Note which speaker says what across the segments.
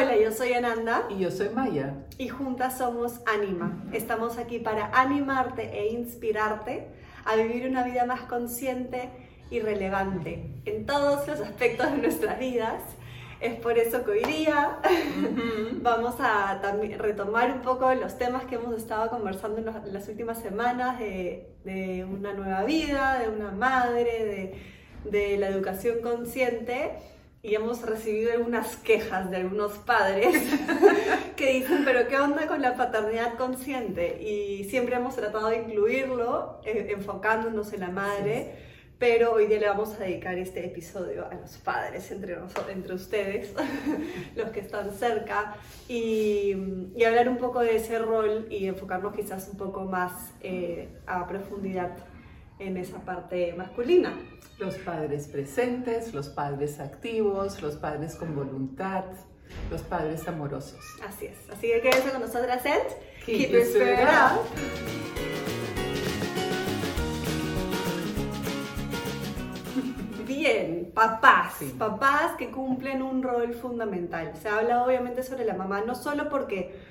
Speaker 1: Hola, yo soy Ananda.
Speaker 2: Y yo soy Maya.
Speaker 1: Y juntas somos Anima. Estamos aquí para animarte e inspirarte a vivir una vida más consciente y relevante en todos los aspectos de nuestras vidas. Es por eso que hoy día vamos a retomar un poco los temas que hemos estado conversando en, las últimas semanas de, de, una nueva vida, de una madre, de, de la educación consciente y hemos recibido algunas quejas de algunos padres que dicen, pero ¿qué onda con la paternidad consciente? Y siempre hemos tratado de incluirlo, eh, enfocándonos en la madre, pero hoy día le vamos a dedicar este episodio a los padres, entre, nosotros, entre ustedes, los que están cerca, y, y, hablar un poco de ese rol y enfocarnos quizás un poco más eh, a profundidad en esa parte masculina.
Speaker 2: Los padres presentes, los padres activos, los padres con voluntad, los padres amorosos.
Speaker 1: Así es. Así que quédense con nosotras en Keep, Your Spirit Up. Bien, papás, papás que cumplen un rol fundamental. Se habla obviamente sobre la mamá, no solo porque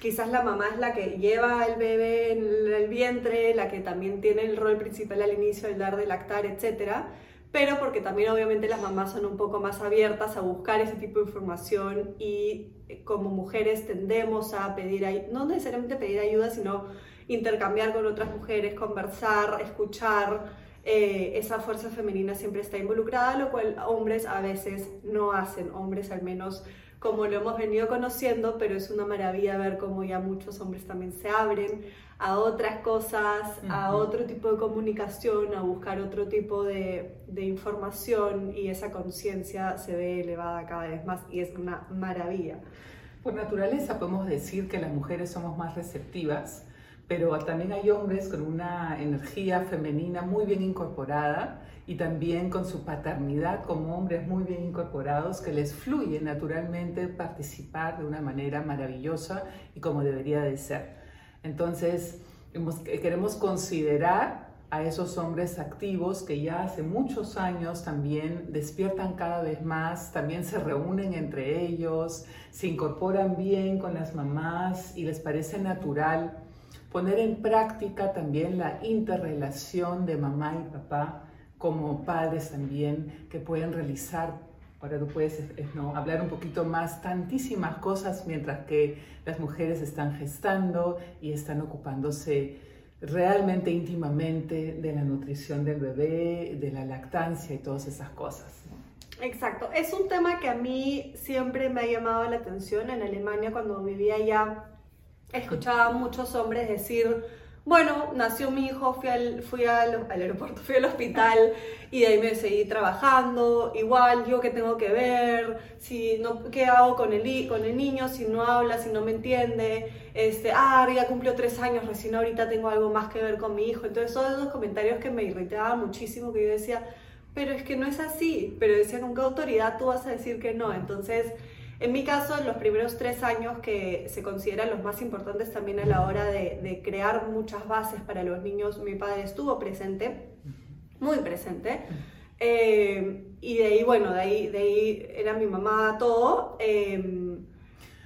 Speaker 1: quizás la mamá es la que lleva al bebé en el vientre, la que también tiene el rol principal al inicio, el dar de lactar, etc. Pero porque también obviamente las mamás son un poco más abiertas a buscar ese tipo de información y eh, como mujeres tendemos a pedir, no necesariamente pedir ayuda, sino intercambiar con otras mujeres, conversar, escuchar. Eh, esa fuerza femenina siempre está involucrada, lo cual hombres a veces no hacen, hombres al menos como lo hemos venido conociendo, pero es una maravilla ver cómo ya muchos hombres también se abren a otras cosas, a otro tipo de comunicación, a buscar otro tipo de, de información y esa conciencia se ve elevada cada vez más y es una maravilla.
Speaker 2: Por naturaleza podemos decir que las mujeres somos más receptivas, pero también hay hombres con una energía femenina muy bien incorporada y también con su paternidad como hombres muy bien incorporados que les fluye naturalmente participar de una manera maravillosa y como debería de ser. Entonces, queremos considerar a esos hombres activos que ya hace muchos años también despiertan cada vez más, también se reúnen entre ellos, se incorporan bien con las mamás y les parece natural poner en práctica también la interrelación de mamá y papá como padres también que pueden realizar, ahora tú puedes no, hablar un poquito más, tantísimas cosas mientras que las mujeres están gestando y están ocupándose realmente íntimamente de la nutrición del bebé, de la lactancia y todas esas cosas.
Speaker 1: Exacto, es un tema que a mí siempre me ha llamado la atención. En Alemania cuando vivía allá, escuchaba a muchos hombres decir, bueno, nació mi hijo, fui, al, fui al, aeropuerto, fui al hospital y de ahí me seguí trabajando. Igual, yo qué tengo que ver, si no, qué hago con el, con el niño, si no habla, si no me entiende. Este, ah, ya cumplió tres años, recién ahorita tengo algo más que ver con mi hijo. Entonces, todos esos comentarios que me irritaban muchísimo, que yo decía, pero es que no es así. Pero decía, ¿con qué autoridad tú vas a decir que no? Entonces, en mi caso, los primeros tres años que se consideran los más importantes también a la hora de, crear muchas bases para los niños, mi padre estuvo presente, muy presente. Eh, y de ahí, bueno, de ahí, era mi mamá todo. Em,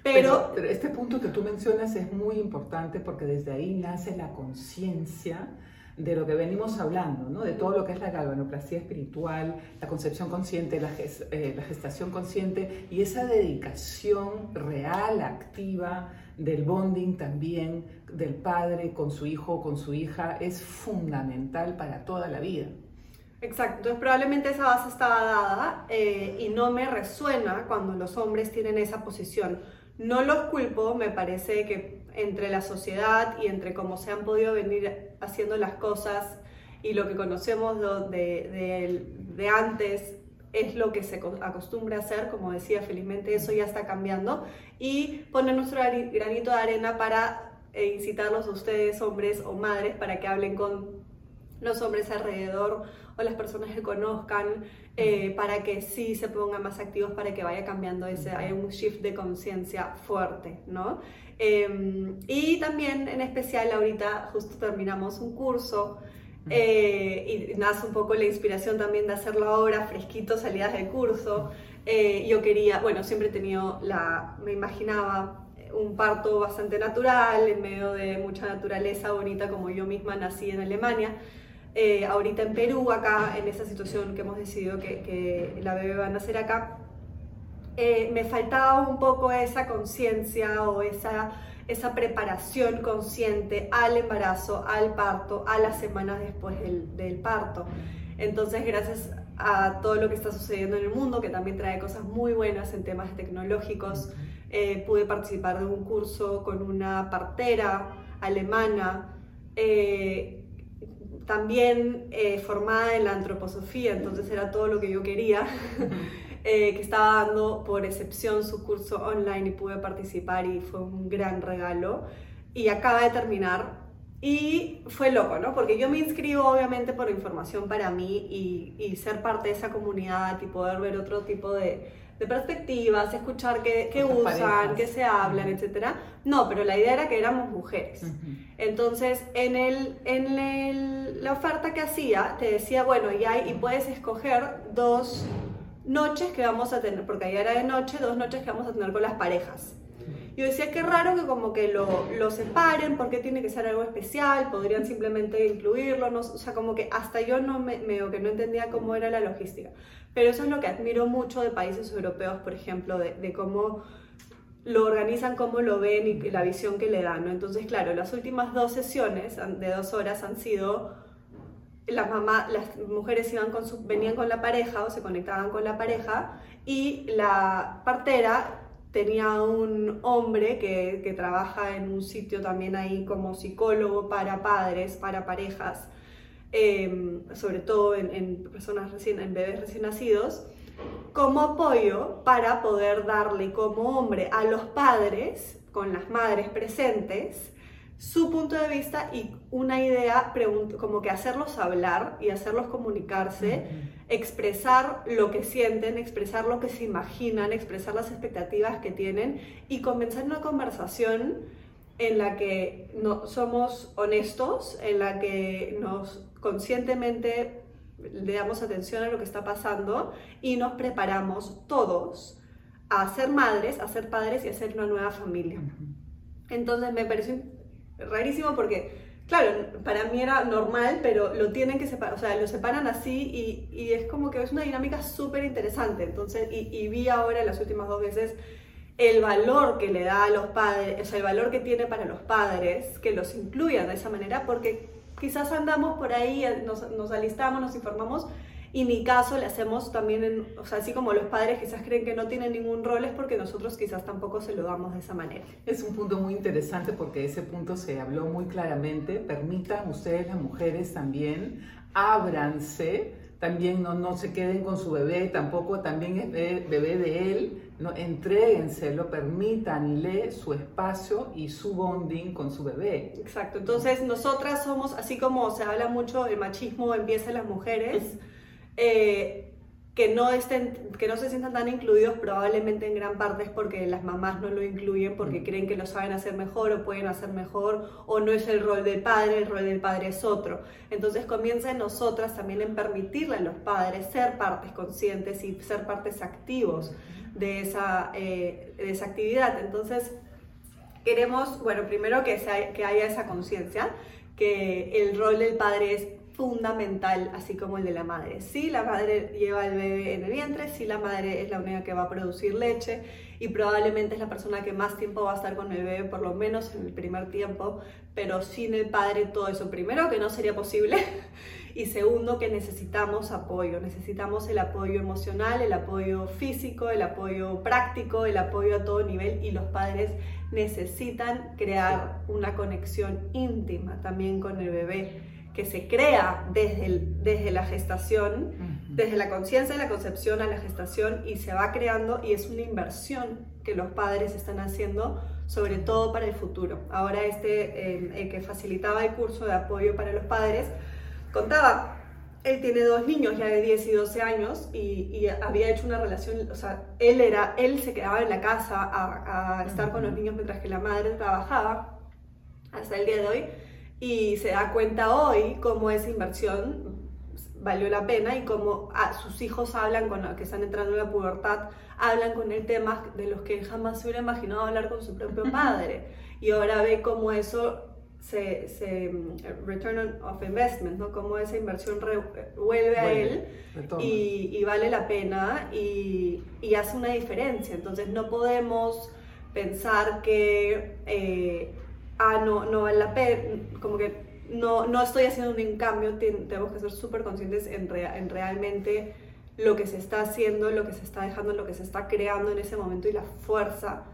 Speaker 2: pero, este punto que tú mencionas es muy importante porque desde ahí nace la conciencia de lo que venimos hablando, ¿no? de todo lo que es la galvanoplastía espiritual, la concepción consciente, la, eh, la gestación consciente y esa dedicación real, activa del bonding también del padre con su hijo o con su hija es fundamental para toda la vida.
Speaker 1: Exacto, entonces probablemente esa base estaba dada eh, y no me resuena cuando los hombres tienen esa posición. No los culpo, me parece que entre la sociedad y entre cómo se han podido venir haciendo las cosas y lo que conocemos de, antes es lo que se acostumbra a hacer, como decía, felizmente eso ya está cambiando, y poner nuestro granito de arena para eh, incitarlos a ustedes, hombres o madres, para que hablen con los hombres alrededor o las personas que conozcan, eh, para que sí se pongan más activos, para que vaya cambiando ese, hay un shift de conciencia fuerte, ¿no? Em, y también en especial ahorita justo terminamos un curso eh, y nace un poco la inspiración también de hacerlo ahora, fresquito, salidas del curso, Eh, yo quería, bueno, siempre he tenido la, me imaginaba un parto bastante natural, en medio de mucha naturaleza bonita, como yo misma nací en Alemania. Eh, ahorita en Perú, acá, en esta situación que hemos decidido que, que la bebé va a nacer acá, eh, me faltaba un poco esa conciencia o esa, esa preparación consciente al embarazo, al parto, a las semanas después del, del parto. Entonces, gracias a todo lo que está sucediendo en el mundo, que también trae cosas muy buenas en temas tecnológicos, eh, pude participar de un curso con una partera alemana. Eh, también eh, formada en la antroposofía, entonces era todo lo que yo quería, eh, que estaba dando por excepción su curso online y pude participar y fue un gran regalo. Y acaba de terminar y fue loco, ¿no? Porque yo me inscribo obviamente por información para mí y, y ser parte de esa comunidad y poder ver otro tipo de, de perspectivas, escuchar qué, qué usan, qué se hablan, etc. No, pero la idea era que éramos mujeres. Entonces, en, el, en el, la oferta que hacía, te decía, bueno, y, hay, y puedes escoger dos noches que vamos a tener, porque ahí era de noche, dos noches que vamos a tener con las parejas. Yo decía, qué raro que como que lo, lo separen, porque tiene que ser algo especial, podrían simplemente incluirlo, no, o sea, como que hasta yo no me, me, que no entendía cómo era la logística. Pero eso es lo que admiro mucho de países europeos, por ejemplo, de, de cómo lo organizan, cómo lo ven y la visión que le dan, ¿no? Entonces, claro, las últimas dos sesiones de dos horas han sido las mamás, las mujeres iban con su, venían con la pareja o se conectaban con la pareja y la partera tenía un hombre que, que, trabaja en un sitio también ahí como psicólogo para padres, para parejas, eh, sobre todo en, en, personas recién, en bebés recién nacidos, como apoyo para poder darle como hombre a los padres, con las madres presentes, su punto de vista y una idea, como que hacerlos hablar y hacerlos comunicarse, expresar lo que sienten, expresar lo que se imaginan, expresar las expectativas que tienen y comenzar una conversación en la que no, somos honestos, en la que nos conscientemente le damos atención a lo que está pasando y nos preparamos todos a ser madres, a ser padres y a ser una nueva familia. Entonces me pareció rarísimo porque, claro, para mí era normal, pero lo tienen que separar, o sea, lo separan así y, y es como que es una dinámica súper interesante. Entonces, y, y, vi ahora las últimas dos veces el valor que le da a los padres, o sea, el valor que tiene para los padres, que los incluyan de esa manera, porque quizás andamos por ahí, nos, nos alistamos, nos informamos y mi caso le hacemos también, en, o sea, así como los padres quizás creen que no tienen ningún rol, es porque nosotros quizás tampoco se lo damos de esa manera.
Speaker 2: Es un punto muy interesante porque ese punto se habló muy claramente. Permitan ustedes, las mujeres también, ábranse, también no, no se queden con su bebé, tampoco también es bebé de él, no, entréguenselo, permítanle su espacio y su bonding con su bebé.
Speaker 1: Exacto, entonces nosotras somos, así como se habla mucho, el machismo empieza en las mujeres. Eh, que, no estén, que no se sientan tan incluidos probablemente en gran parte es porque las mamás no lo incluyen porque mm. creen que lo saben hacer mejor o pueden hacer mejor o no es el rol del padre, el rol del padre es otro. Entonces comienza en nosotras también en permitirle a los padres ser partes conscientes y ser partes activos de esa, eh, de esa actividad. Entonces queremos, bueno, primero que, sea, que haya esa conciencia, que el rol del padre es fundamental, así como el de la madre. Si la madre lleva el bebé en el vientre, si la madre es la única que va a producir leche y probablemente es la persona que más tiempo va a estar con el bebé, por lo menos en el primer tiempo, pero sin el padre todo eso, primero que no sería posible y segundo que necesitamos apoyo, necesitamos el apoyo emocional, el apoyo físico, el apoyo práctico, el apoyo a todo nivel y los padres necesitan crear una conexión íntima también con el bebé que se crea desde, el, desde la gestación, desde la conciencia de la concepción a la gestación y se va creando y es una inversión que los padres están haciendo sobre todo para el futuro. Ahora este, eh, el que facilitaba el curso de apoyo para los padres, contaba, él tiene dos niños ya de 10 y 12 años y, y, había hecho una relación, o sea, él, era, él se quedaba en la casa a, a estar con los niños mientras que la madre trabajaba hasta el día de hoy y se da cuenta hoy cómo esa inversión valió la pena y como sus hijos hablan con los que están entrando en la pubertad, hablan con el tema de los que jamás se hubiera imaginado hablar con su propio padre. Y ahora ve cómo eso se, se mm, return of investment, ¿no? Cómo esa inversión vuelve a él y, y, vale la pena y, y, hace una diferencia. Entonces no podemos pensar que, eh, ah, no, no vale la pena, como que no, no estoy haciendo un cambio, tenemos que ser súper conscientes en, en realmente lo que se está haciendo, lo que se está dejando, lo que se está creando en ese momento y la fuerza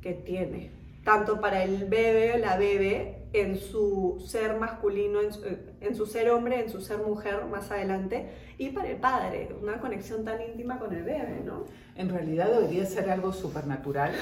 Speaker 1: que tiene, tanto para el bebé o la bebé en su ser masculino, en su, ser hombre, en su ser mujer más adelante, y para el padre, una conexión tan íntima con el bebé, ¿no?
Speaker 2: En realidad debería ser algo supernatural,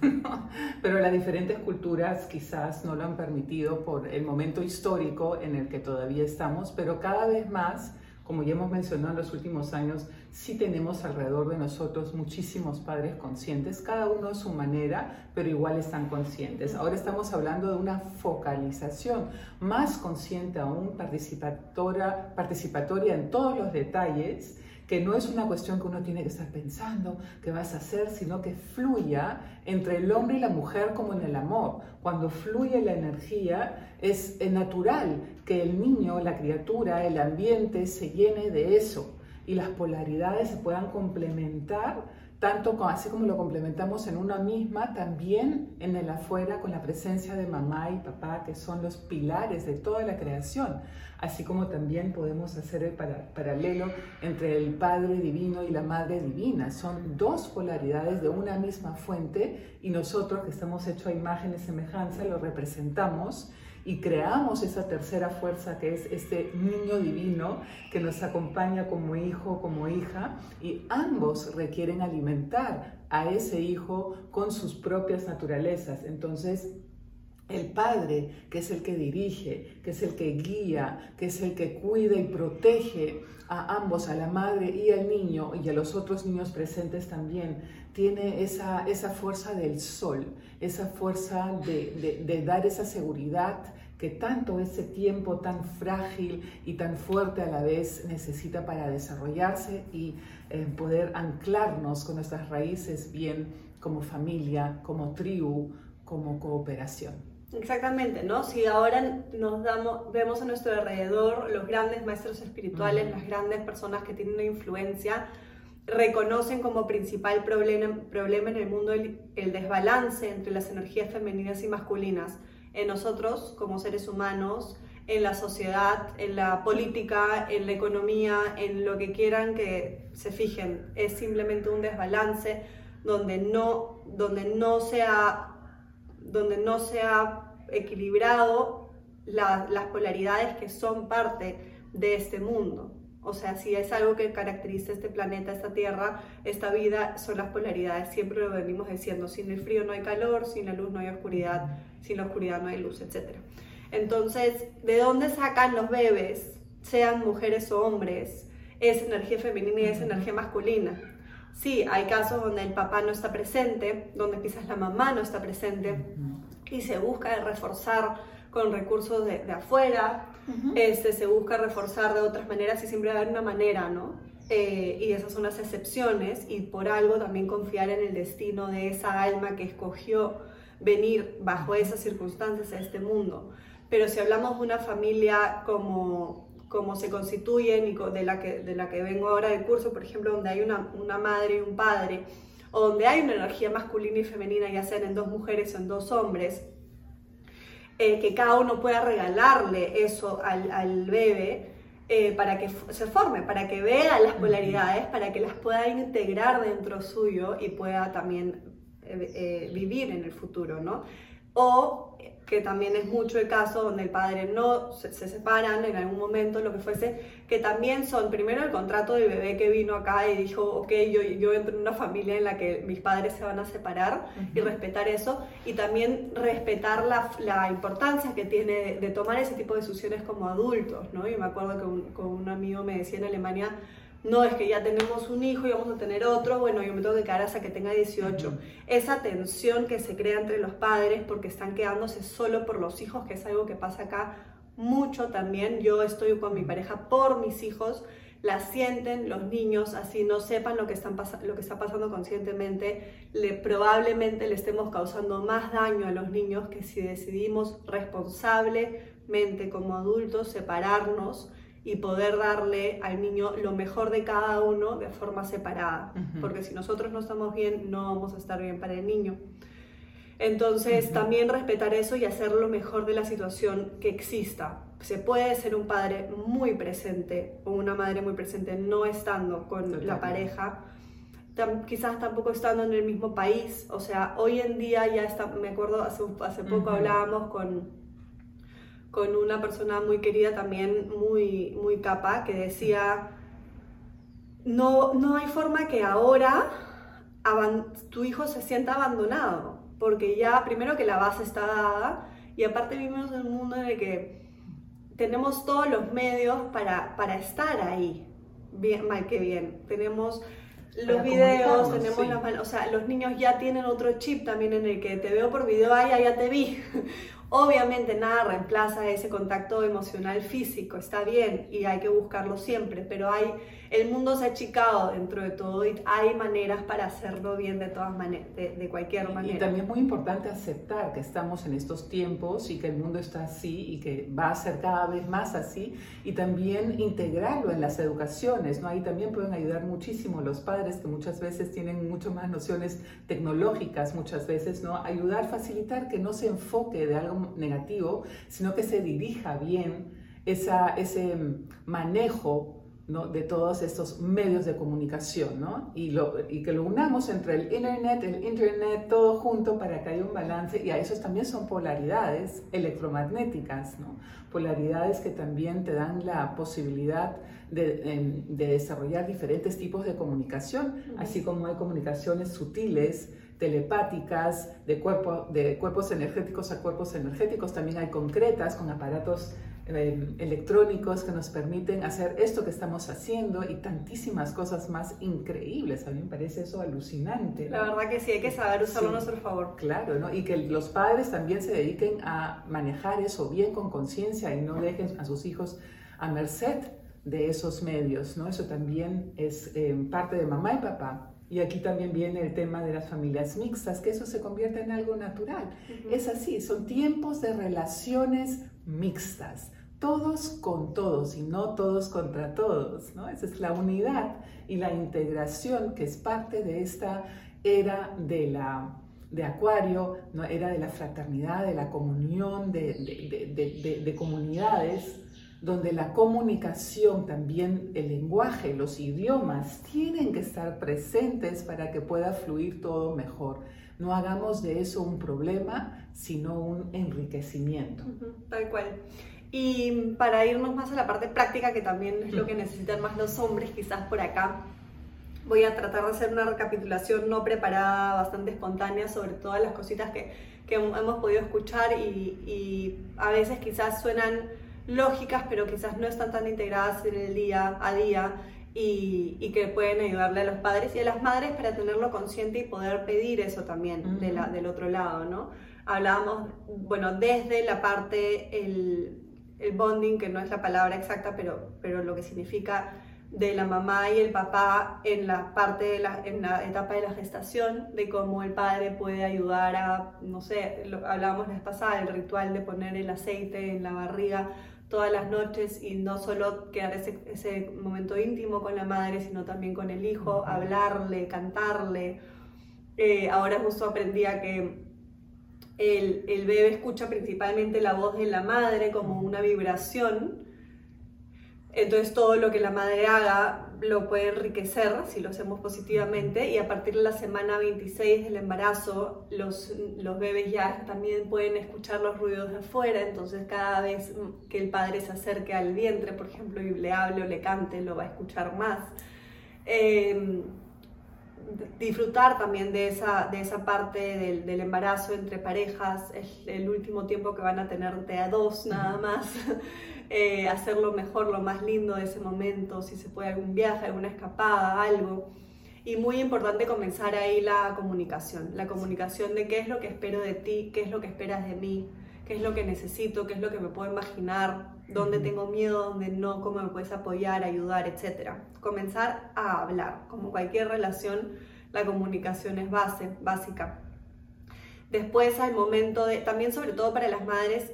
Speaker 2: pero las diferentes culturas quizás no lo han permitido por el momento histórico en el que todavía estamos, pero cada vez más como ya hemos mencionado en los últimos años, sí tenemos alrededor de nosotros muchísimos padres conscientes, cada uno a su manera, pero igual están conscientes. Ahora estamos hablando de una focalización más consciente aún, participatoria, participatoria en todos los detalles que no es una cuestión que uno tiene que estar pensando qué vas a hacer, sino que fluya entre el hombre y la mujer como en el amor. Cuando fluye la energía, es natural que el niño, la criatura, el ambiente se llene de eso y las polaridades se puedan complementar tanto así como lo complementamos en una misma, también en el afuera con la presencia de mamá y papá, que son los pilares de toda la creación, así como también podemos hacer el paralelo entre el Padre Divino y la Madre Divina. Son dos polaridades de una misma fuente y nosotros que estamos hechos a imagen y semejanza lo representamos y creamos esa tercera fuerza que es este niño divino que nos acompaña como hijo, como hija, y ambos requieren alimentar a ese hijo con sus propias naturalezas. Entonces, el padre, que es el que dirige, que es el que guía, que es el que cuida y protege a ambos, a la madre y al niño y a los otros niños presentes también, tiene esa, esa fuerza del sol, esa fuerza de, de dar esa seguridad que tanto ese tiempo tan frágil y tan fuerte a la vez necesita para desarrollarse y eh, poder anclarnos con nuestras raíces bien como familia, como tribu, como cooperación.
Speaker 1: Exactamente, ¿no? Si ahora nos damos, vemos a nuestro alrededor los grandes maestros espirituales, las grandes personas que tienen una influencia, reconocen como principal problema, problema en el mundo el, desbalance entre las energías femeninas y masculinas en nosotros como seres humanos, en la sociedad, en la política, en la economía, en lo que quieran que se fijen. Es simplemente un desbalance donde no, donde no, se, ha, donde no se ha equilibrado las polaridades que son parte de este mundo. O sea, si es algo que caracteriza este planeta, esta Tierra, esta vida, son las polaridades. Siempre lo venimos diciendo, sin el frío no hay calor, sin la luz no hay oscuridad, sin la oscuridad no hay luz, etc. Entonces, ¿de dónde sacan los bebés, sean mujeres o hombres, esa energía femenina y esa energía masculina? Sí, hay casos donde el papá no está presente, donde quizás la mamá no está presente y se busca reforzar con recursos de, afuera, este, se busca reforzar de otras maneras y siempre va a haber una manera, ¿no? Eh, y esas son las excepciones y por algo también confiar en el destino de esa alma que escogió venir bajo esas circunstancias a este mundo. Pero si hablamos de una familia como, como se constituyen y de la, que, de la que vengo ahora del curso, por ejemplo, donde hay una, una madre y un padre, o donde hay una energía masculina y femenina, ya sean en dos mujeres o en dos hombres, eh, que cada uno pueda regalarle eso al, al bebé eh, para que se forme, para que vea las polaridades, para que las pueda integrar dentro suyo y pueda también eh, vivir en el futuro, ¿no? O que también es mucho el caso donde el padre no se, separan en algún momento, lo que fuese, que también son primero el contrato del bebé que vino acá y dijo, ok, yo, yo entro en una familia en la que mis padres se van a separar y respetar eso, y también respetar la, la importancia que tiene de, tomar ese tipo de decisiones como adultos, ¿no? Y me acuerdo que un, que un amigo me decía en Alemania, no es que ya tenemos un hijo y vamos a tener otro, bueno, yo me tengo que quedar hasta que tenga 18. Esa tensión que se crea entre los padres porque están quedándose solo por los hijos, que es algo que pasa acá mucho también. Yo estoy con mi pareja por mis hijos, la sienten los niños, así no sepan lo que, están lo que está pasando conscientemente, le, probablemente le estemos causando más daño a los niños que si decidimos responsablemente como adultos separarnos y poder darle al niño lo mejor de cada uno de forma separada, porque si nosotros no estamos bien, no vamos a estar bien para el niño. Entonces, también respetar eso y hacer lo mejor de la situación que exista. Se puede ser un padre muy presente o una madre muy presente no estando con la pareja, quizás tampoco estando en el mismo país. O sea, hoy en día ya está, me acuerdo, hace, hace poco hablábamos con, con una persona muy querida también, muy, muy capa, que decía, no, no hay forma que ahora tu hijo se sienta abandonado porque ya primero que la base está dada y aparte vivimos en un mundo en el que tenemos todos los medios para, para estar ahí, bien, mal que bien. Tenemos los videos, tenemos las o sea, los niños ya tienen otro chip también en el que te veo por video, ay, ya te vi. Obviamente nada reemplaza ese contacto emocional físico, está bien y hay que buscarlo siempre, pero hay, el mundo se ha achicado dentro de todo y hay maneras para hacerlo bien de todas maneras, de, cualquier manera.
Speaker 2: Y también es muy importante aceptar que estamos en estos tiempos y que el mundo está así y que va a ser cada vez más así y también integrarlo en las educaciones, ¿no? Ahí también pueden ayudar muchísimo los padres que muchas veces tienen mucho más nociones tecnológicas, muchas veces, ¿no? Ayudar, facilitar que no se enfoque de algo negativo, sino que se dirija bien esa, ese manejo de todos estos medios de comunicación, ¿no? Y, lo, y, que lo unamos entre el Internet, el Internet, todo junto para que haya un balance, y a esos también son polaridades electromagnéticas, ¿no? Polaridades que también te dan la posibilidad de, em, de desarrollar diferentes tipos de comunicación, así como hay comunicaciones sutiles, telepáticas, de, cuerpo, de cuerpos energéticos a cuerpos energéticos, también hay concretas con aparatos eh, electrónicos que nos permiten hacer esto que estamos haciendo y tantísimas cosas más increíbles. A mí me parece eso alucinante.
Speaker 1: La verdad que sí, hay que saber usarlo a nuestro favor.
Speaker 2: Claro, ¿no? y que los padres también se dediquen a manejar eso bien con conciencia y no dejen a sus hijos a merced de esos medios, ¿no? Eso también es eh, parte de mamá y papá y aquí también viene el tema de las familias mixtas, que eso se convierte en algo natural. Es así, son tiempos de relaciones mixtas, todos con todos y no todos contra todos. ¿no? Esa es la unidad y la integración que es parte de esta era de la de Acuario, ¿no? era de la fraternidad, de la comunión, de, de, de comunidades donde la comunicación, también el lenguaje, los idiomas tienen que estar presentes para que pueda fluir todo mejor. No hagamos de eso un problema, sino un enriquecimiento.
Speaker 1: tal cual. Y para irnos más a la parte práctica, que también es lo que necesitan más los hombres, quizás por acá, voy a tratar de hacer una recapitulación no preparada, bastante espontánea sobre todas las cositas que, que hemos podido escuchar y, y a veces quizás suenan lógicas, pero quizás no están tan integradas en el día a día y, que pueden ayudarle a los padres y a las madres para tenerlo consciente y poder pedir eso también de la, del otro lado, ¿no? Hablábamos, bueno, desde la parte, el, el, bonding, que no es la palabra exacta, pero, pero lo que significa de la mamá y el papá en la parte de la, en la etapa de la gestación, de cómo el padre puede ayudar a, no sé, lo, hablábamos la vez pasada, el ritual de poner el aceite en la barriga todas las noches y no solo quedar ese, ese momento íntimo con la madre, sino también con el hijo, hablarle, cantarle. Eh, ahora justo aprendía que el, bebé escucha principalmente la voz de la madre como una vibración entonces todo lo que la madre haga lo puede enriquecer si lo hacemos positivamente y a partir de la semana 26 del embarazo los, bebés ya también pueden escuchar los ruidos de afuera, entonces cada vez que el padre se acerque al vientre, por ejemplo, y le hable o le cante, lo va a escuchar más. Em, disfrutar también de esa, de esa parte del, del, embarazo entre parejas, es el último tiempo que van a tener de a dos nada más. eh, hacerlo mejor, lo más lindo de ese momento, si se puede algún viaje, alguna escapada, algo. Y muy importante comenzar ahí la comunicación, la comunicación de qué es lo que espero de ti, qué es lo que esperas de mí, qué es lo que necesito, qué es lo que me puedo imaginar, dónde tengo miedo, dónde no, cómo me puedes apoyar, ayudar, etc. Comenzar a hablar. Como cualquier relación, la comunicación es base, básica. Después, al momento de, también sobre todo para las madres,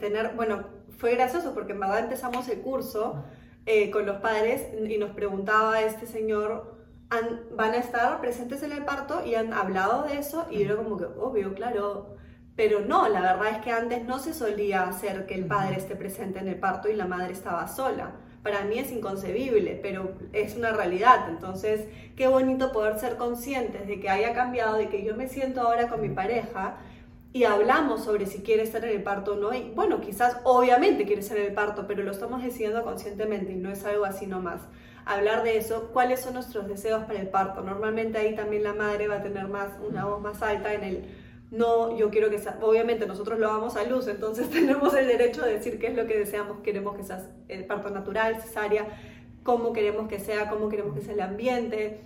Speaker 1: tener, bueno, fue gracioso porque en verdad empezamos el curso eh, con los padres y nos preguntaba este señor, ¿van a estar presentes en el parto? Y han hablado de eso y era como que, obvio, claro, pero no, la verdad es que antes no se solía hacer que el padre esté presente en el parto y la madre estaba sola. Para mí es inconcebible, pero es una realidad. Entonces, qué bonito poder ser conscientes de que haya cambiado, de que yo me siento ahora con mi pareja y hablamos sobre si quiere estar en el parto o no. Y bueno, quizás obviamente quiere estar en el parto, pero lo estamos decidiendo conscientemente y no es algo así nomás. Hablar de eso, cuáles son nuestros deseos para el parto. Normalmente ahí también la madre va a tener más una voz más alta en el no, yo quiero que obviamente nosotros lo vamos a luz, entonces tenemos el derecho de decir qué es lo que deseamos, queremos que sea el parto natural, cesárea, cómo queremos que sea, cómo queremos que sea el ambiente,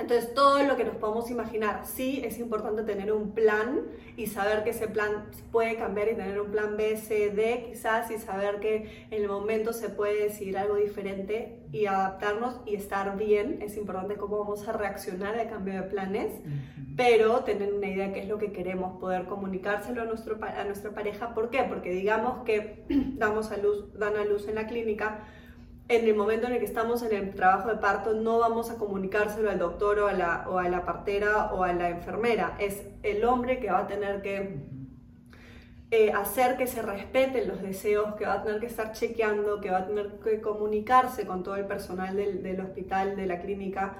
Speaker 1: entonces, todo lo que nos podemos imaginar, sí es importante tener un plan y saber que ese plan puede cambiar y tener un plan B, C, D quizás y saber que en el momento se puede decidir algo diferente y adaptarnos y estar bien. Es importante cómo vamos a reaccionar al cambio de planes, pero tener una idea de qué es lo que queremos, poder comunicárselo a, nuestro, a nuestra pareja. ¿Por qué? Porque digamos que damos a luz, dan a luz en la clínica, en el momento en el que estamos en el trabajo de parto no vamos a comunicárselo al doctor o a la, o a la partera o a la enfermera. Es el hombre que va a tener que eh, hacer que se respeten los deseos, que va a tener que estar chequeando, que va a tener que comunicarse con todo el personal del, del hospital, de la clínica,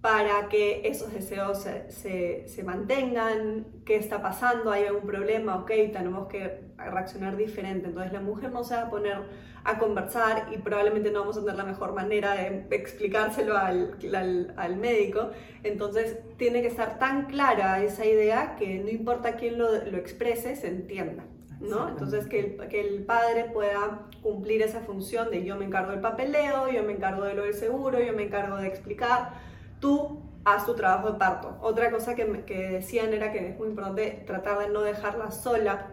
Speaker 1: para que esos deseos se, se, mantengan, qué está pasando, hay algún problema, ok, tenemos que reaccionar diferente. Entonces la mujer no se va a poner a conversar y probablemente no vamos a tener la mejor manera de explicárselo al, al, al médico. Entonces tiene que estar tan clara esa idea que no importa quién lo, lo exprese, se entienda. ¿no? Entonces que el, que el padre pueda cumplir esa función de yo me encargo del papeleo, yo me encargo de lo del seguro, yo me encargo de explicar tú haz tu trabajo de parto. Otra cosa que, decían era que es muy importante tratar de no dejarlas sola,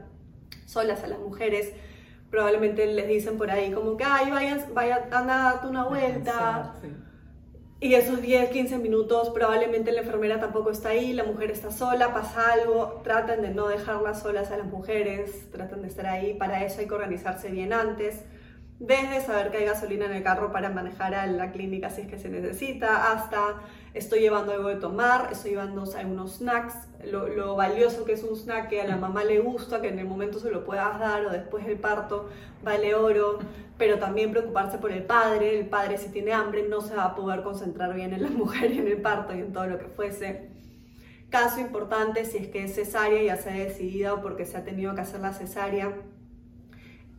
Speaker 1: solas a las mujeres. Probablemente les dicen por ahí como que, ay, vayan, vaya, anda, date una vuelta. Y esos 10, 15 minutos probablemente la enfermera tampoco está ahí, la mujer está sola, pasa algo, traten de no dejarlas solas a las mujeres, traten de estar ahí, para eso hay que organizarse bien antes desde saber que hay gasolina en el carro para manejar a la clínica si es que se necesita, hasta estoy llevando algo de tomar, estoy llevando algunos snacks, lo, valioso que es un snack que a la mamá le gusta, que en el momento se lo puedas dar o después del parto, vale oro, pero también preocuparse por el padre, el padre si tiene hambre no se va a poder concentrar bien en la mujer y en el parto y en todo lo que fuese. Caso importante si es que es cesárea, ya se ha decidido porque se ha tenido que hacer la cesárea,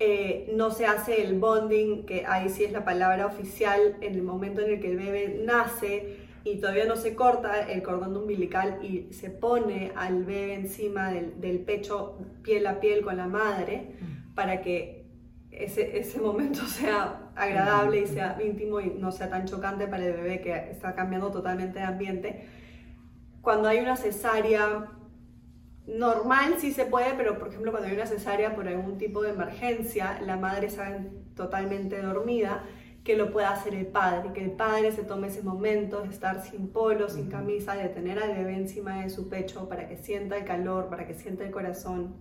Speaker 1: eh, no se hace el bonding, que ahí sí es la palabra oficial, en el momento en el que el bebé nace y todavía no se corta el cordón umbilical y se pone al bebé encima del, pecho piel a piel con la madre mm. para que ese, ese, momento sea agradable y sea íntimo y no sea tan chocante para el bebé que está cambiando totalmente de ambiente. Cuando hay una cesárea normal sí se puede, pero por ejemplo cuando hay una cesárea por algún tipo de emergencia, la madre está totalmente dormida, que lo pueda hacer el padre, que el padre se tome ese momento de estar sin polo, sin camisa, de tener al bebé encima de su pecho para que sienta el calor, para que sienta el corazón,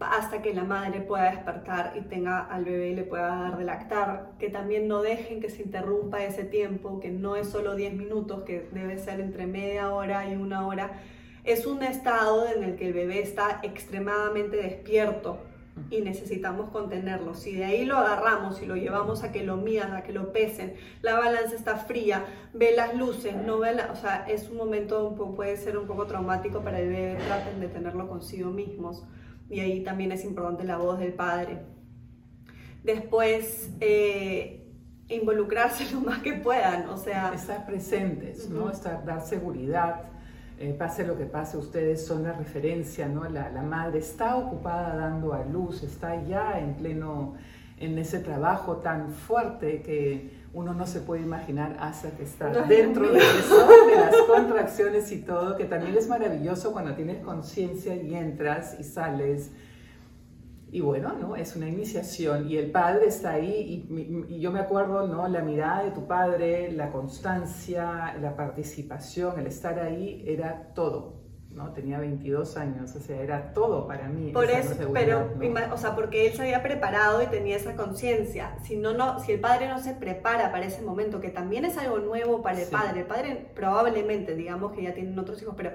Speaker 1: hasta que la madre pueda despertar y tenga al bebé y le pueda dar de lactar, que también no dejen que se interrumpa ese tiempo, que no es solo 10 minutos, que debe ser entre media hora y una hora, es un estado en el que el bebé está extremadamente despierto y necesitamos contenerlo. Si de ahí lo agarramos y lo llevamos a que lo midan, a que lo pesen, la balanza está fría, ve las luces, no ve la, o sea, es un momento un poco, puede ser un poco traumático para el bebé, traten de tenerlo consigo mismos y ahí también es importante la voz del padre. Después, eh, involucrarse lo más que puedan, o sea...
Speaker 2: Estar presentes, ¿no? Estar, dar seguridad, eh, pase lo que pase, ustedes son la referencia, ¿no? La, la, madre está ocupada dando a luz, está ya en pleno, en ese trabajo tan fuerte que uno no se puede imaginar hasta que está dentro de eso, de las contracciones y todo, que también es maravilloso cuando tienes conciencia y entras y sales. Y bueno, ¿no? Es una iniciación y el padre está ahí y, y, yo me acuerdo, ¿no? La mirada de tu padre, la constancia, la participación, el estar ahí, era todo. ¿no? Tenía 22 años, o sea, era todo para mí.
Speaker 1: Por eso, pero, o sea, porque él se había preparado y tenía esa conciencia. Si no, no, si el padre no se prepara para ese momento, que también es algo nuevo para el padre, el padre probablemente, digamos que ya tienen otros hijos, pero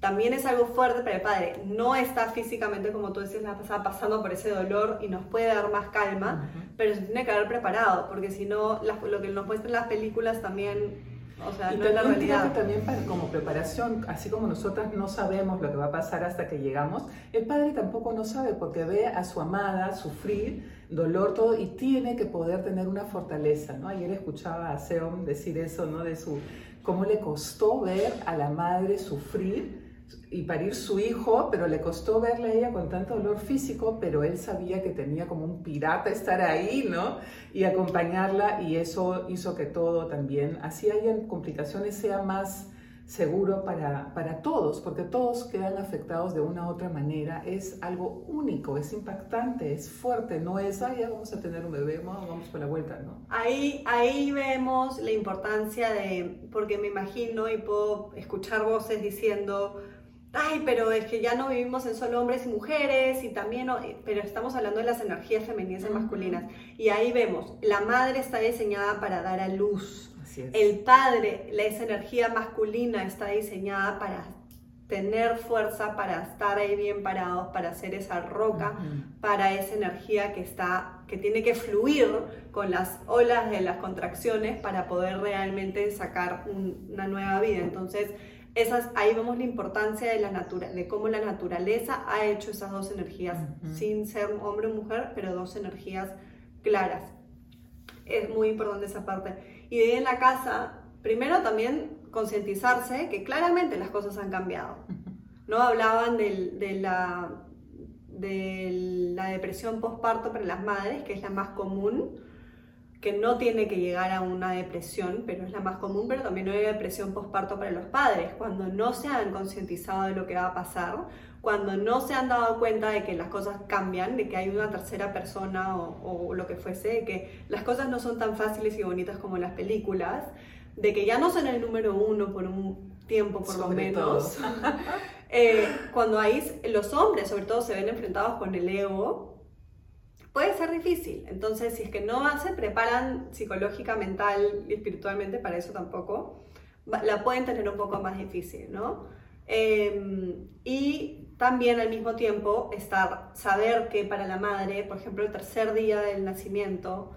Speaker 1: también es algo fuerte para el padre. No está físicamente, como tú decías, la pasada pasando por ese dolor y nos puede dar más calma, pero se tiene que haber preparado, porque si no, lo que nos muestran las películas también o sea,
Speaker 2: y
Speaker 1: no
Speaker 2: también, la
Speaker 1: realidad.
Speaker 2: también para, como preparación, así como nosotras no sabemos lo que va a pasar hasta que llegamos, el padre tampoco no sabe porque ve a su amada sufrir, dolor, todo, y tiene que poder tener una fortaleza, ¿no? Ayer escuchaba a Seom decir eso, ¿no? De su, cómo le costó ver a la madre sufrir y parir su hijo, pero le costó verle a ella con tanto dolor físico, pero él sabía que tenía como un pirata estar ahí, ¿no? Y acompañarla y eso hizo que todo también, así hayan complicaciones, sea más seguro para, para todos, porque todos quedan afectados de una u otra manera. Es algo único, es impactante, es fuerte, no es, ay, ya vamos a tener un bebé, vamos por la vuelta, ¿no?
Speaker 1: Ahí, ahí vemos la importancia de, porque me imagino y puedo escuchar voces diciendo, ay, pero es que ya no vivimos en solo hombres y mujeres, y también, pero estamos hablando de las energías femeninas y masculinas. Y ahí vemos, la madre está diseñada para dar a luz. El padre, esa energía masculina está diseñada para tener fuerza, para estar ahí bien parados, para hacer esa roca, para esa energía que está, que tiene que fluir con las olas de las contracciones para poder realmente sacar una nueva vida. Entonces, esas, ahí vemos la importancia de, la natura, de cómo la naturaleza ha hecho esas dos energías, sin ser hombre o mujer, pero dos energías claras. Es muy importante esa parte. Y de en la casa, primero también concientizarse que claramente las cosas han cambiado. ¿no? Hablaban de, la, de la depresión postparto para las madres, que es la más común, que no tiene que llegar a una depresión, pero es la más común, pero también hay depresión postparto para los padres, cuando no se han concientizado de lo que va a pasar, cuando no se han dado cuenta de que las cosas cambian, de que hay una tercera persona o, lo que fuese, de que las cosas no son tan fáciles y bonitas como las películas, de que ya no son el número uno por un tiempo por lo menos. eh, cuando ahí los hombres sobre todo se ven enfrentados con el ego, puede ser difícil. Entonces, si es que no se preparan psicológica, mental y espiritualmente para eso tampoco, la pueden tener un poco más difícil, ¿no? Em, y también al mismo tiempo estar, saber que para la madre, por ejemplo, el tercer día del nacimiento,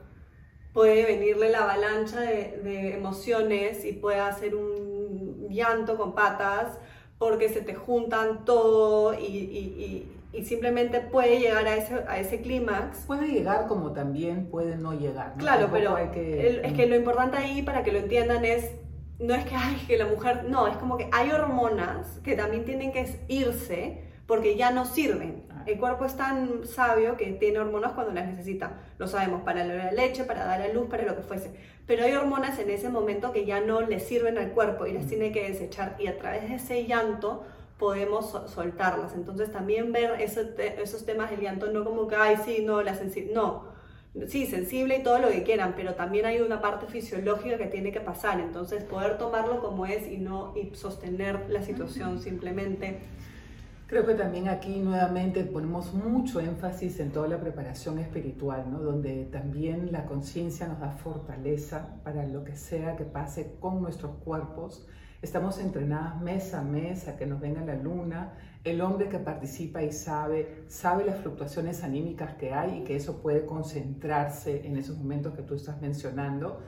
Speaker 1: puede venirle la avalancha de, emociones y puede hacer un llanto con patas porque se te juntan todo y y simplemente puede llegar a ese, a ese clímax.
Speaker 2: Puede llegar como también puede no llegar.
Speaker 1: Claro, pero es que lo importante ahí para que lo entiendan es, no es que, ay, que la mujer, no, es como que hay hormonas que también tienen que irse porque ya no sirven. Ah. El cuerpo es tan sabio que tiene hormonas cuando las necesita. Lo sabemos, para la leche, para dar a luz, para lo que fuese. Pero hay hormonas en ese momento que ya no le sirven al cuerpo y las mm. tiene que desechar. Y a través de ese llanto podemos soltarlas. Entonces también ver esos temas del llanto, no como que, ay, sí, no, la sensible, no, sí, sensible y todo lo que quieran, pero también hay una parte fisiológica que tiene que pasar. Entonces poder tomarlo como es y no y sostener la situación simplemente.
Speaker 2: Creo que también aquí nuevamente ponemos mucho énfasis en toda la preparación espiritual, ¿no? donde también la conciencia nos da fortaleza para lo que sea que pase con nuestros cuerpos Estamos entrenadas mes a mes a que nos venga la luna. El hombre que participa y sabe, sabe las fluctuaciones anímicas que hay y que eso puede concentrarse en esos momentos que tú estás mencionando.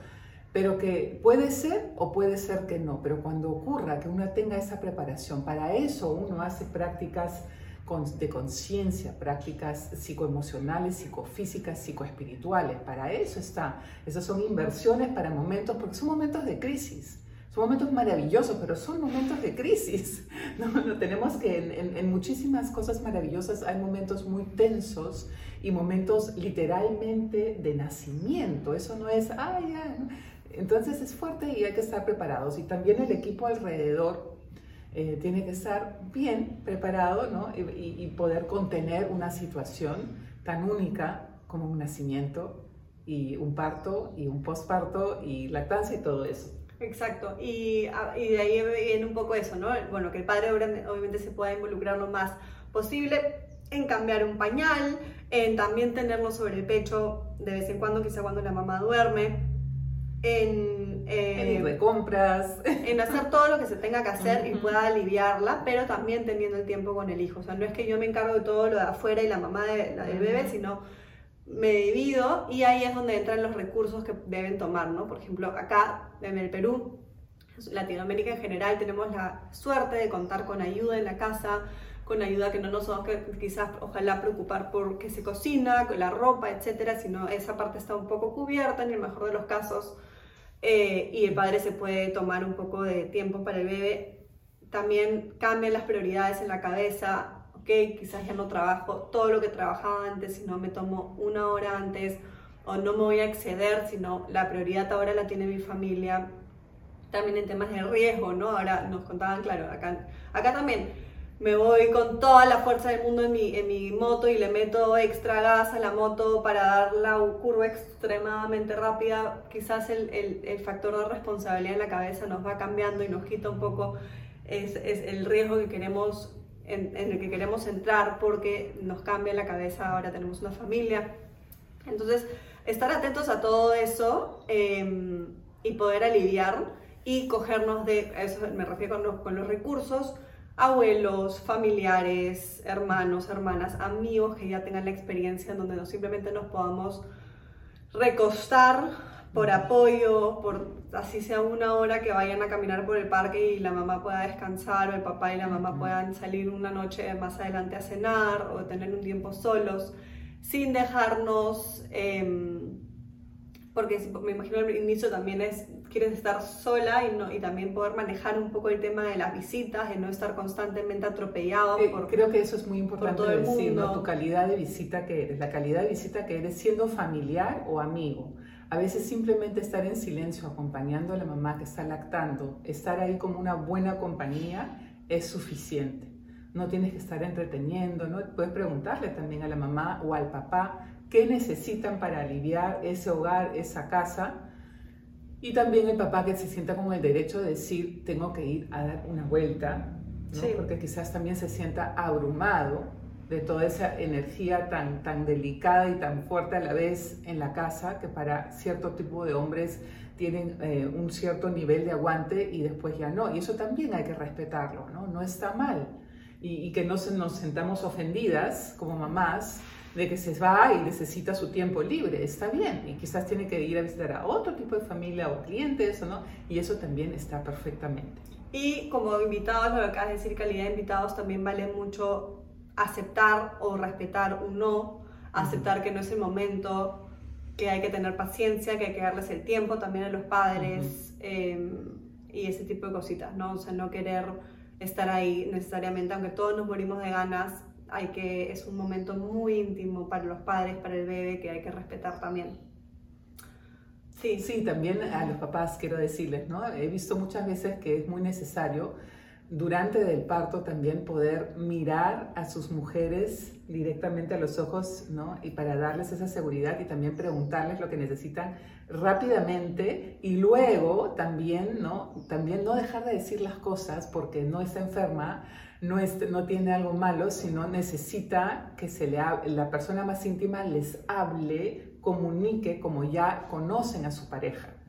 Speaker 2: Pero que puede ser o puede ser que no. Pero cuando ocurra que uno tenga esa preparación, para eso uno hace prácticas de conciencia, prácticas psicoemocionales, psicofísicas, psicoespirituales. Para eso está. Esas son inversiones para momentos, porque son momentos de crisis son momentos maravillosos, pero son momentos de crisis. ¿no? tenemos que en, muchísimas cosas maravillosas hay momentos muy tensos y momentos literalmente de nacimiento. Eso no es, ay, ya. Entonces es fuerte y hay que estar preparados. Y también el equipo alrededor eh, tiene que estar bien preparado ¿no? y, y poder contener una situación tan única como un nacimiento y un parto y un posparto y lactancia y todo eso.
Speaker 1: Exacto, y, ah, y, de ahí viene un poco eso, ¿no? Bueno, que el padre obviamente se pueda involucrar lo más posible en cambiar un pañal, en también tenerlo sobre el pecho de vez en cuando, quizá cuando la mamá duerme, en,
Speaker 2: eh, ir de compras,
Speaker 1: en hacer todo lo que se tenga que hacer y pueda aliviarla, pero también teniendo el tiempo con el hijo. O sea, no es que yo me encargo de todo lo de afuera y la mamá de, la del bebé, sino me divido y ahí es donde entran los recursos que deben tomar, ¿no? Por ejemplo, acá en el Perú, Latinoamérica en general, tenemos la suerte de contar con ayuda en la casa, con ayuda que no nos vamos que quizás ojalá preocupar por qué se cocina, con la ropa, etcétera, sino esa parte está un poco cubierta en el mejor de los casos eh, y el padre se puede tomar un poco de tiempo para el bebé. También cambian las prioridades en la cabeza, quizás ya no trabajo todo lo que trabajaba antes, sino me tomo una hora antes o no me voy a exceder, sino la prioridad ahora la tiene mi familia. También en temas de riesgo, ¿no? Ahora nos contaban, claro, acá, también me voy con toda la fuerza del mundo en mi, en mi moto y le meto extra gas a la moto para dar la curva extremadamente rápida, quizás el, el, factor de responsabilidad en la cabeza nos va cambiando y nos quita un poco es el riesgo que queremos en, el que queremos entrar porque nos cambia la cabeza, ahora tenemos una familia. Entonces, estar atentos a todo eso em, y poder aliviar y cogernos de, eso me refiero con los, con los recursos, abuelos, familiares, hermanos, hermanas, amigos que ya tengan la experiencia en donde no simplemente nos podamos recostar por apoyo, por así sea una hora que vayan a caminar por el parque y la mamá pueda descansar o el papá y la mamá puedan salir una noche más adelante a cenar o tener un tiempo solos sin dejarnos, em, porque me imagino al inicio también es, quieres estar sola y, no, y también poder manejar un poco el tema de las visitas, de no estar constantemente atropellado.
Speaker 2: Eh, creo que eso es muy importante decir, ¿no? tu calidad de visita que eres, la calidad de visita que eres siendo familiar o amigo a veces simplemente estar en silencio acompañando a la mamá que está lactando, estar ahí como una buena compañía es suficiente. No tienes que estar entreteniendo, ¿no? Puedes preguntarle también a la mamá o al papá qué necesitan para aliviar ese hogar, esa casa. Y también el papá que se sienta con el derecho de decir, tengo que ir a dar una vuelta, porque quizás también se sienta abrumado de toda esa energía tan, tan delicada y tan fuerte a la vez en la casa, que para cierto tipo de hombres tienen eh, un cierto nivel de aguante y después ya no. Y eso también hay que respetarlo, ¿no? No está mal. Y, que no nos sentamos ofendidas como mamás de que se va y necesita su tiempo libre. Está bien. Y quizás tiene que ir a visitar a otro tipo de familia o clientes, ¿no? Y eso también está perfectamente.
Speaker 1: Y como invitados, lo que acabas de decir, calidad de invitados también vale mucho aceptar o respetar un no, aceptar que no es el momento, que hay que tener paciencia, que hay que darles el tiempo también a los padres em, y ese tipo de cositas, ¿no? O sea, no querer estar ahí necesariamente, aunque todos nos morimos de ganas, hay que, es un momento muy íntimo para los padres, para el bebé, que hay que respetar también.
Speaker 2: Sí. sí, también a los papás quiero decirles, ¿no? He visto muchas veces que es muy necesario durante el parto también poder mirar a sus mujeres directamente a los ojos, ¿no? Y para darles esa seguridad y también preguntarles lo que necesitan rápidamente y luego también, ¿no? También no dejar de decir las cosas porque no está enferma, no, no tiene algo malo, sino necesita que se le la persona más íntima les hable, comunique como ya conocen a su pareja.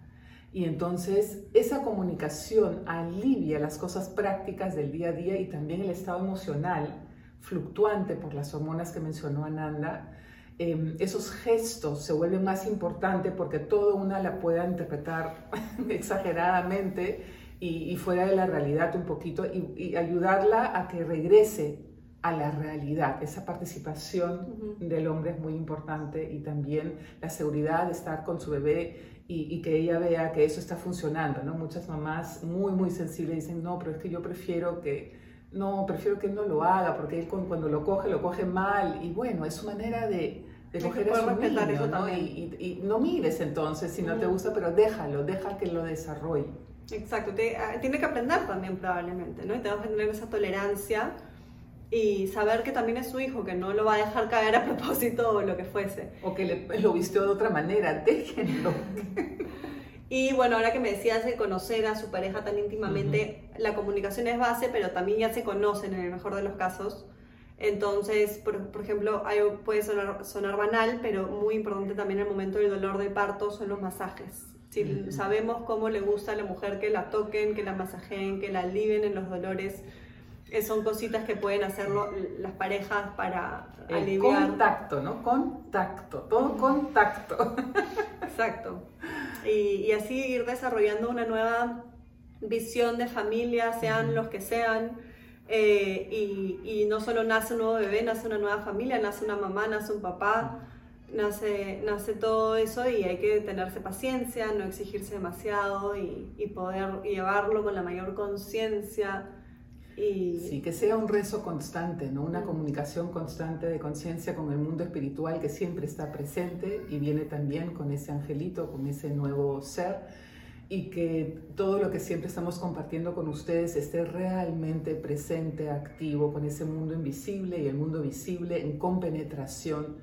Speaker 2: Y entonces esa comunicación alivia las cosas prácticas del día a día y también el estado emocional fluctuante por las hormonas que mencionó Ananda. Em, esos gestos se vuelven más importantes porque todo una la pueda interpretar exageradamente y, fuera de la realidad un poquito y, ayudarla a que regrese a la realidad. Esa participación del hombre es muy importante y también la seguridad de estar con su bebé y, que ella vea que eso está funcionando, ¿no? Muchas mamás muy, muy sensibles dicen, no, pero es que yo prefiero que, no, prefiero que él no lo haga, porque él cuando lo coge, lo coge mal, y bueno, es su manera de, de coger a su niño, ¿no? Y, y, no mires entonces si no te gusta, pero déjalo, deja que lo desarrolle.
Speaker 1: Exacto, ah, tiene que aprender también probablemente, ¿no? Y tenemos que tener esa tolerancia y saber que también es su hijo, que no lo va a dejar caer a propósito o lo que fuese.
Speaker 2: O que le, lo vistió de otra manera, déjenlo.
Speaker 1: y bueno, ahora que me decías de conocer a su pareja tan íntimamente, la comunicación es base, pero también ya se conocen en el mejor de los casos. Entonces, por, por ejemplo, puede sonar, sonar, banal, pero muy importante también en el momento del dolor de parto son los masajes. Si sabemos cómo le gusta a la mujer que la toquen, que la masajeen, que la alivien en los dolores, son cositas que pueden hacerlo las parejas para
Speaker 2: El aliviar. Contacto, ¿no? Contacto, todo contacto.
Speaker 1: Exacto. Y, y, así ir desarrollando una nueva visión de familia, sean los que sean. Eh, y, y, no solo nace un nuevo bebé, nace una nueva familia, nace una mamá, nace un papá, nace, nace todo eso y hay que tenerse paciencia, no exigirse demasiado y, y poder llevarlo con la mayor conciencia
Speaker 2: Sí, que sea un rezo constante, ¿no? una comunicación constante de conciencia con el mundo espiritual que siempre está presente y viene también con ese angelito, con ese nuevo ser y que todo lo que siempre estamos compartiendo con ustedes esté realmente presente, activo, con ese mundo invisible y el mundo visible en compenetración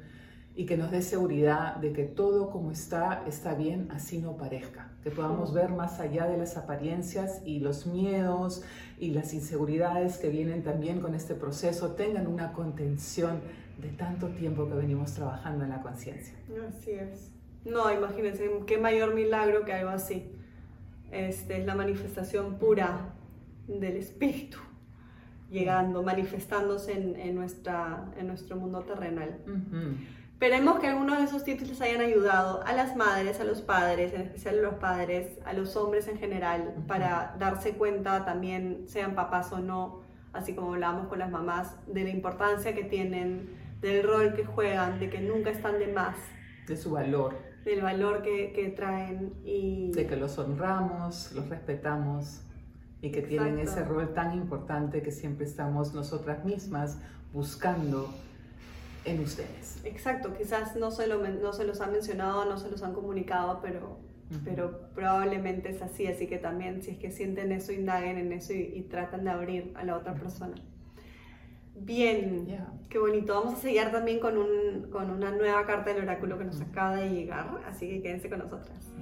Speaker 2: y que nos dé seguridad de que todo como está está bien, así no parezca, que podamos ver más allá de las apariencias y los miedos y las inseguridades que vienen también con este proceso tengan una contención de tanto tiempo que venimos trabajando en la conciencia.
Speaker 1: Así es. No, imagínense, qué mayor milagro que algo así. Este es la manifestación pura del espíritu llegando, manifestándose en, nuestra, en nuestro mundo terrenal. Esperemos que algunos de esos tips les hayan ayudado a las madres, a los padres, en especial a los padres, a los hombres en general, para darse cuenta también, sean papás o no, así como hablábamos con las mamás, de la importancia que tienen, del rol que juegan, de que nunca están de más.
Speaker 2: De su valor.
Speaker 1: Del valor que, que traen y...
Speaker 2: De que los honramos, los respetamos y que tienen ese rol tan importante que siempre estamos nosotras mismas buscando en ustedes.
Speaker 1: Exacto, quizás no se, lo, no se los han mencionado, no se los han comunicado, pero, pero probablemente es así, así que también si es que sienten eso, indaguen en eso y, tratan de abrir a la otra persona. Bien, qué bonito. Vamos a seguir también con, un, con una nueva carta del oráculo que nos acaba de llegar, así que quédense con nosotras.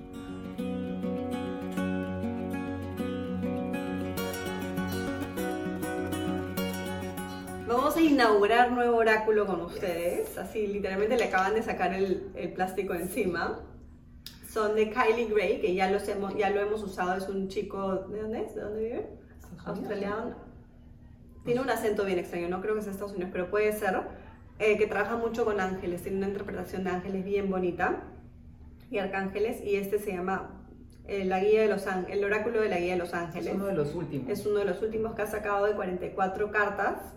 Speaker 1: Vamos a inaugurar nuevo oráculo con ustedes. Así, literalmente le acaban de sacar el, el plástico encima. Son de Kylie Gray, que ya, los hemos, ya lo hemos usado. Es un chico. ¿De dónde es? ¿De dónde vive? Australiano. Tiene un acento bien extraño, no creo que sea Estados Unidos, pero puede ser. Eh, que trabaja mucho con ángeles, tiene una interpretación de ángeles bien bonita y arcángeles, y este se llama eh, la guía de los el oráculo de la guía de los ángeles.
Speaker 2: Es uno de los últimos.
Speaker 1: Es uno de los últimos que ha sacado de 44 cartas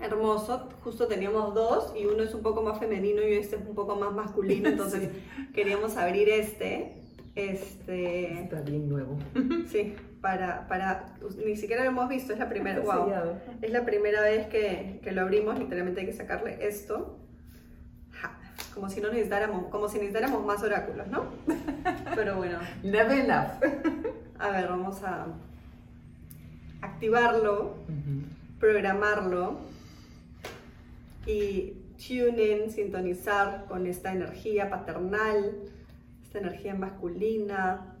Speaker 1: hermoso. Justo teníamos dos y uno es un poco más femenino y este es un poco más masculino, entonces queríamos abrir este. Este...
Speaker 2: Está bien nuevo.
Speaker 1: Sí, para, para, ni siquiera lo hemos visto, es la primera, wow, es la primera vez que, que, lo abrimos, literalmente hay que sacarle esto, como si no necesitáramos, como si necesitáramos más oráculos, ¿no? Pero bueno.
Speaker 2: Never enough.
Speaker 1: A ver, vamos a activarlo, programarlo y tune in, sintonizar con esta energía paternal, esta energía masculina,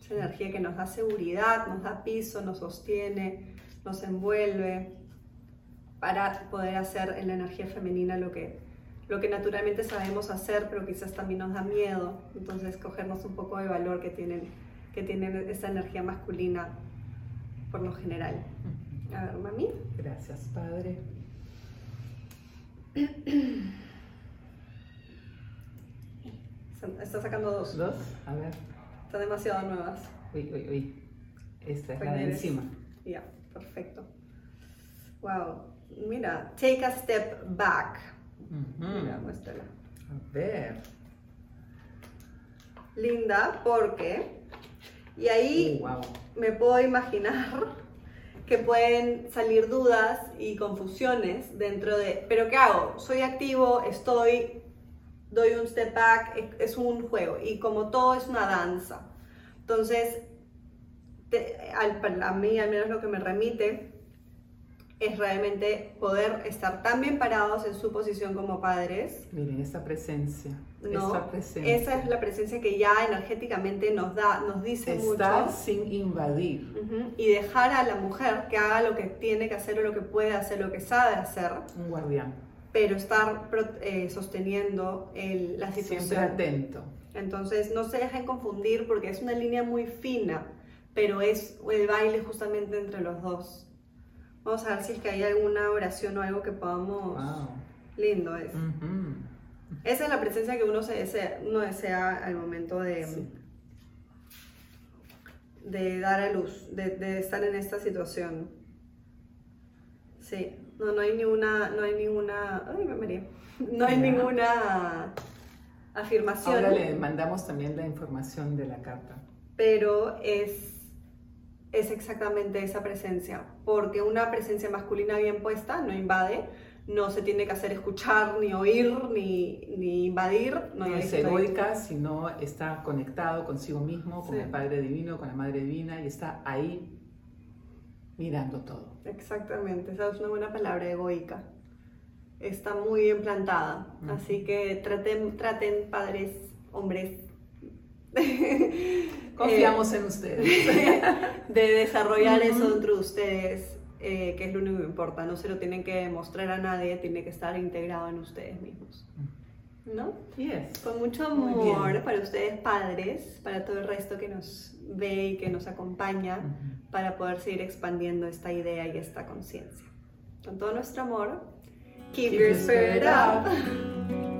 Speaker 1: esta energía que nos da seguridad, nos da piso, nos sostiene, nos envuelve, para poder hacer en la energía femenina lo que, lo que naturalmente sabemos hacer, pero quizás también nos da miedo. Entonces, cogernos un poco de valor que tienen, que tienen esta energía masculina por lo general. A ver, mami.
Speaker 2: Gracias, padre.
Speaker 1: Está sacando dos.
Speaker 2: ¿Dos? A ver.
Speaker 1: Están demasiado nuevas.
Speaker 2: Uy, uy, uy. Esta es la de encima.
Speaker 1: Ya, perfecto. Wow. Mira, take a step back. Mira, muéstrala.
Speaker 2: A ver.
Speaker 1: linda porque, y ahí
Speaker 2: wow.
Speaker 1: me puedo imaginar que pueden salir dudas y confusiones dentro de, pero ¿qué hago? Soy activo, estoy, doy un step back, es- un juego y como todo es una danza. Entonces, al- para mí al menos lo que me remite es realmente poder estar tan bien parados en su posición como padres
Speaker 2: Miren, esta presencia.
Speaker 1: ¿no?
Speaker 2: Esta presencia.
Speaker 1: Esa es la presencia que ya energéticamente nos da, nos dice
Speaker 2: Estar
Speaker 1: mucho.
Speaker 2: sin invadir.
Speaker 1: Ujú, Y dejar a la mujer que haga lo que tiene que hacer o lo que puede hacer, lo que sabe hacer,
Speaker 2: Un guardián.
Speaker 1: pero estar eh, sosteniendo el- la
Speaker 2: Siempre
Speaker 1: situación.
Speaker 2: atento.
Speaker 1: Entonces no se dejen confundir porque es una línea muy fina, pero es el baile justamente entre los dos. Vamos a ver si es que hay alguna oración o algo que podamos...
Speaker 2: Wow.
Speaker 1: Lindo es. Esa es la presencia que uno, se desea, uno desea al momento de,
Speaker 2: Sí.
Speaker 1: de dar a luz, de, de estar en esta situación. Sí, no, no hay ninguna, no hay ninguna, ay, me mareé. No hay ninguna afirmación,
Speaker 2: Ahora le mandamos también la información de la carta.
Speaker 1: pero es, es exactamente esa presencia, porque una presencia masculina bien puesta no invade, no se tiene que hacer escuchar, ni oír, ni, ni invadir.
Speaker 2: No
Speaker 1: ya
Speaker 2: es egoica, sino está conectado consigo mismo, con
Speaker 1: Sí.
Speaker 2: el Padre Divino, con la Madre Divina y está ahí mirando todo.
Speaker 1: Exactamente, esa es una buena palabra, egoica. Está muy bien plantada. Así que traten, traten padres, hombres,
Speaker 2: Confiamos en ustedes.
Speaker 1: eh, de desarrollar eso
Speaker 2: Ujú.
Speaker 1: entre ustedes, eh, que es lo único que importa. No se lo tienen que demostrar a nadie, tiene que estar integrado en ustedes mismos. ¿No?
Speaker 2: Yes.
Speaker 1: Con mucho amor para ustedes padres, para todo el resto que nos ve y que nos acompaña.
Speaker 2: Ujú.
Speaker 1: para poder seguir expandiendo esta idea y esta conciencia. Con todo nuestro amor, keep,
Speaker 2: Keep your
Speaker 1: spirit
Speaker 2: spirit
Speaker 1: up.